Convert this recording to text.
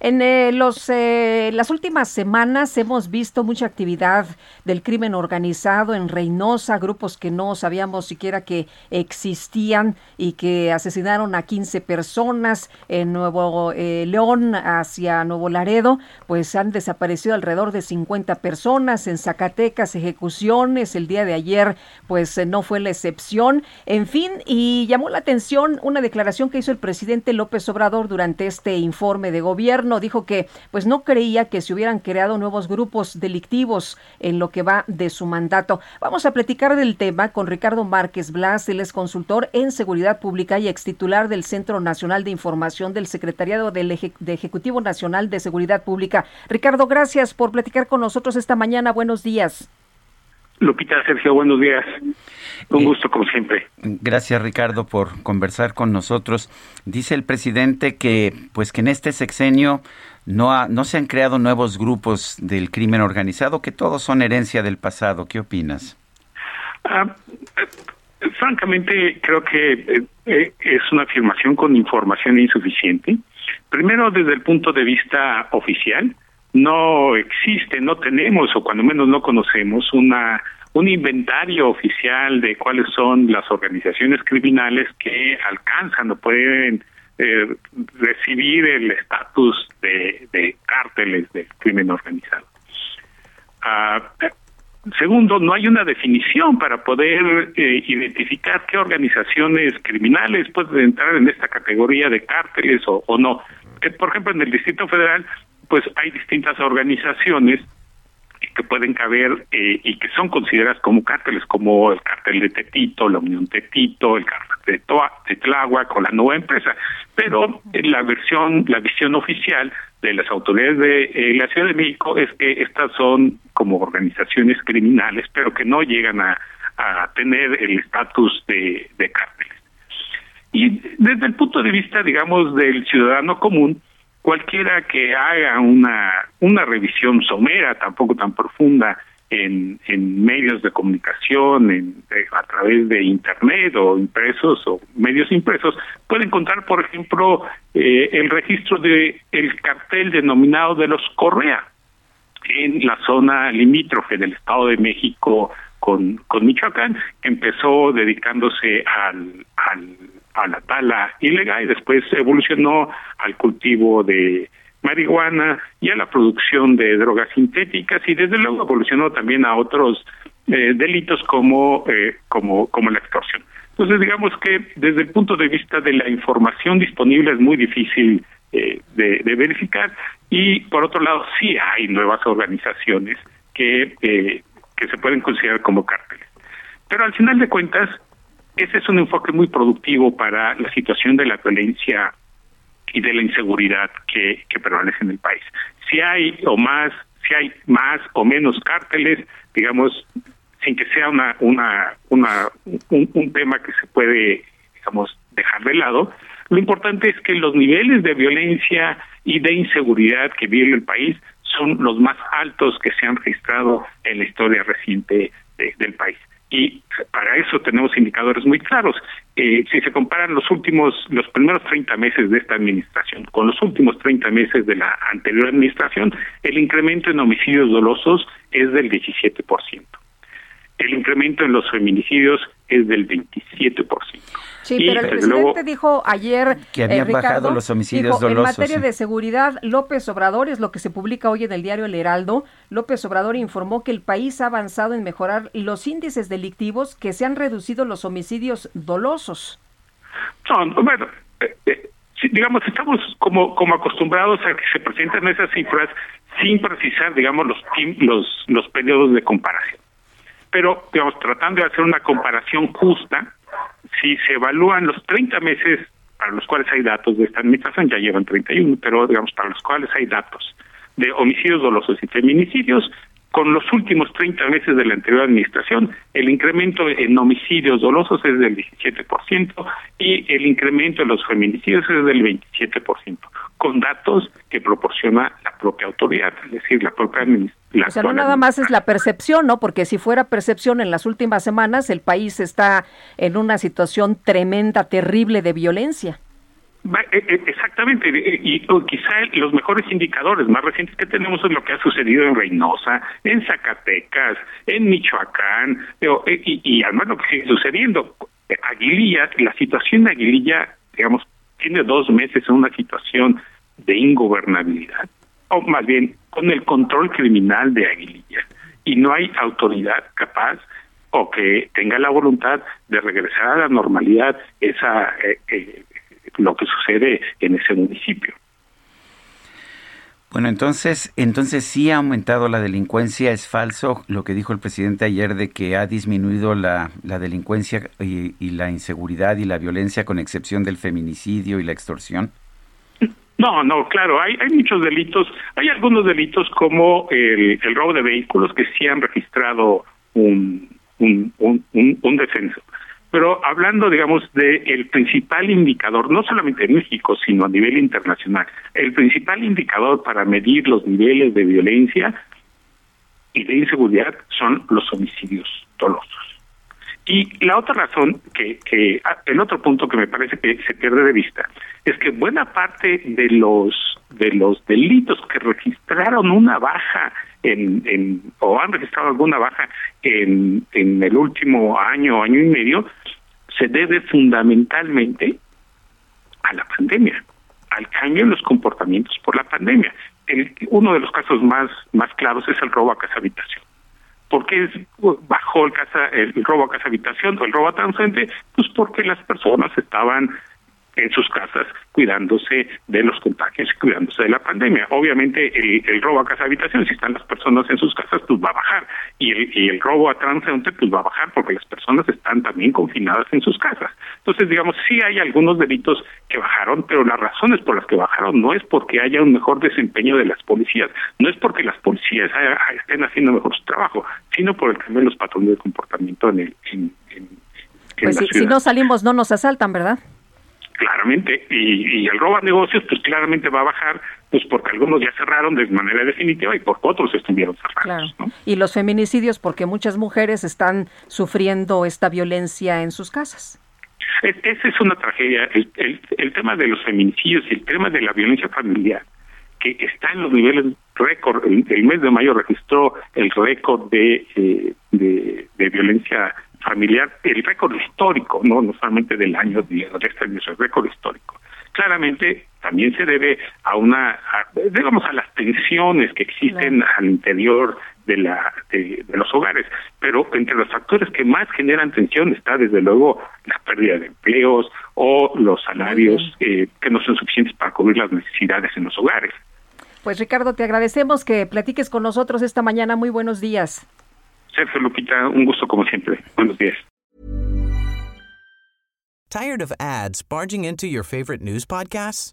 En eh, los, eh, las últimas semanas hemos visto mucha actividad del crimen organizado en Reynosa, grupos que no sabíamos siquiera que existían y que asesinaron a 15 personas en Nuevo eh, León hacia Nuevo Laredo, pues han desaparecido alrededor de 50 personas en Zacatecas, ejecuciones, el día de ayer pues no fue la excepción, en fin, y llamó la atención una declaración que hizo el presidente López Obrador durante este informe de gobierno dijo que pues no creía que se hubieran creado nuevos grupos delictivos en lo que va de su mandato. Vamos a platicar del tema con Ricardo Márquez Blas, él es consultor en seguridad pública y ex titular del Centro Nacional de Información del Secretariado del de Ejecutivo Nacional de Seguridad Pública. Ricardo, gracias por platicar con nosotros esta mañana. Buenos días. Lupita, Sergio, buenos días. Un eh, gusto como siempre. Gracias Ricardo por conversar con nosotros. Dice el presidente que pues que en este sexenio no no se han creado nuevos grupos del crimen organizado, que todos son herencia del pasado. ¿Qué opinas? Ah, eh, francamente creo que eh, es una afirmación con información insuficiente. Primero desde el punto de vista oficial, no existe, no tenemos o cuando menos no conocemos una un inventario oficial de cuáles son las organizaciones criminales que alcanzan o pueden eh, recibir el estatus de, cárteles del crimen organizado. Ah, segundo, no hay una definición para poder eh, identificar qué organizaciones criminales pueden entrar en esta categoría de cárteles o, o no. Eh, por ejemplo, en el Distrito Federal pues hay distintas organizaciones que pueden caber eh, y que son consideradas como cárteles, como el cártel de Tetito, la Unión Tetito, el cártel de, Toa, de Tláhuac o la nueva empresa. Pero la versión, la visión oficial de las autoridades de eh, la Ciudad de México es que estas son como organizaciones criminales, pero que no llegan a, a tener el estatus de, de cárteles. Y desde el punto de vista, digamos, del ciudadano común, cualquiera que haga una, una revisión somera, tampoco tan profunda, en, en medios de comunicación, en, eh, a través de Internet o impresos o medios impresos, puede encontrar, por ejemplo, eh, el registro de el cartel denominado de los Correa en la zona limítrofe del Estado de México con, con Michoacán, empezó dedicándose al, al a la tala ilegal y después evolucionó al cultivo de marihuana y a la producción de drogas sintéticas y desde luego evolucionó también a otros eh, delitos como eh, como como la extorsión. Entonces digamos que desde el punto de vista de la información disponible es muy difícil eh, de, de, verificar y por otro lado sí hay nuevas organizaciones que que se pueden considerar como cárteles. Pero al final de cuentas ese es un enfoque muy productivo para la situación de la violencia y de la inseguridad que, que prevalece en el país. Si hay o más, si hay más o menos cárteles, digamos, sin que sea una, una, una, un, un tema que se puede, digamos, dejar de lado, lo importante es que los niveles de violencia y de inseguridad que vive el país son los más altos que se han registrado en la historia reciente del país y para eso tenemos indicadores muy claros. Eh, si se comparan los últimos, los primeros 30 meses de esta administración con los últimos 30 meses de la anterior administración, el incremento en homicidios dolosos es del 17%. El incremento en los feminicidios es del 27%. Sí, pero el presidente dijo ayer que habían eh, bajado los homicidios dolosos. En materia de seguridad, López Obrador, es lo que se publica hoy en el diario El Heraldo, López Obrador informó que el país ha avanzado en mejorar los índices delictivos, que se han reducido los homicidios dolosos. No, bueno, eh, eh, digamos, estamos como, como acostumbrados a que se presenten esas cifras sin precisar, digamos, los, los, los periodos de comparación. Pero, digamos, tratando de hacer una comparación justa, si se evalúan los 30 meses para los cuales hay datos de esta administración, ya llevan 31, pero digamos, para los cuales hay datos de homicidios dolosos y feminicidios, con los últimos 30 meses de la anterior administración, el incremento en homicidios dolosos es del 17% y el incremento en los feminicidios es del 27%, con datos que proporciona la propia autoridad, es decir, la propia administración. O sea, no nada más es la percepción, ¿no? Porque si fuera percepción en las últimas semanas, el país está en una situación tremenda, terrible de violencia. Eh, eh, exactamente, y quizá los mejores indicadores más recientes que tenemos es lo que ha sucedido en Reynosa, en Zacatecas, en Michoacán, y, y además lo que sigue sucediendo. Aguililla, la situación de Aguililla, digamos, tiene dos meses en una situación de ingobernabilidad, o más bien con el control criminal de Aguililla, y no hay autoridad capaz o que tenga la voluntad de regresar a la normalidad esa eh, lo que sucede en ese municipio. Bueno, entonces, entonces sí ha aumentado la delincuencia. Es falso lo que dijo el presidente ayer de que ha disminuido la, la delincuencia y, la inseguridad y la violencia, con excepción del feminicidio y la extorsión. No, no, claro, hay, hay muchos delitos. Hay algunos delitos como el, el robo de vehículos que sí han registrado un, un, un, un descenso. Pero hablando, digamos, del el principal indicador, no solamente en México, sino a nivel internacional, el principal indicador para medir los niveles de violencia y de inseguridad son los homicidios dolosos. Y la otra razón, que, que ah, el otro punto que me parece que se pierde de vista, es que buena parte de los de los delitos que registraron una baja en, en o han registrado alguna baja en, en el último año, año y medio, se debe fundamentalmente a la pandemia, al cambio en los comportamientos por la pandemia. Uno de los casos más, más claros es el robo a casa habitación. ¿Por qué bajó el, casa, el robo a casa habitación o el robo a transcendente? Pues porque las personas estaban en sus casas cuidándose de los contagios y cuidándose de la pandemia. Obviamente el, robo a casa habitación, si están las personas en sus casas, pues va a bajar. Y el, y el robo a transeúnte, pues va a bajar porque las personas están también confinadas en sus casas. Entonces, digamos, sí hay algunos delitos que bajaron, pero las razones por las que bajaron no es porque haya un mejor desempeño de las policías, no es porque las policías estén haciendo mejor su trabajo, sino por el cambio de los patrones de comportamiento en el... En, pues si no salimos no nos asaltan, ¿verdad? claramente, y, el robo a negocios, pues claramente va a bajar, pues porque algunos ya cerraron de manera definitiva y porque otros estuvieron cerrados. Y los feminicidios, porque muchas mujeres están sufriendo esta violencia en sus casas. Esa es una tragedia. El, el, tema de los feminicidios y el tema de la violencia familiar, que está en los niveles récord, el, mes de mayo registró el récord de, eh, de, de violencia familiar, el récord histórico, no, no solamente del año de, este año, es el récord histórico. Claramente también se debe a una, digamos, a las tensiones que existen al interior de, la, de, los hogares, pero entre los factores que más generan tensión está desde luego la pérdida de empleos o los salarios eh, que no son suficientes para cubrir las necesidades en los hogares. Pues Ricardo, te agradecemos que platiques con nosotros esta mañana. Muy buenos días. Sergio Lupita, un gusto como siempre. Buenos días. Tired of ads barging into your favorite news podcasts?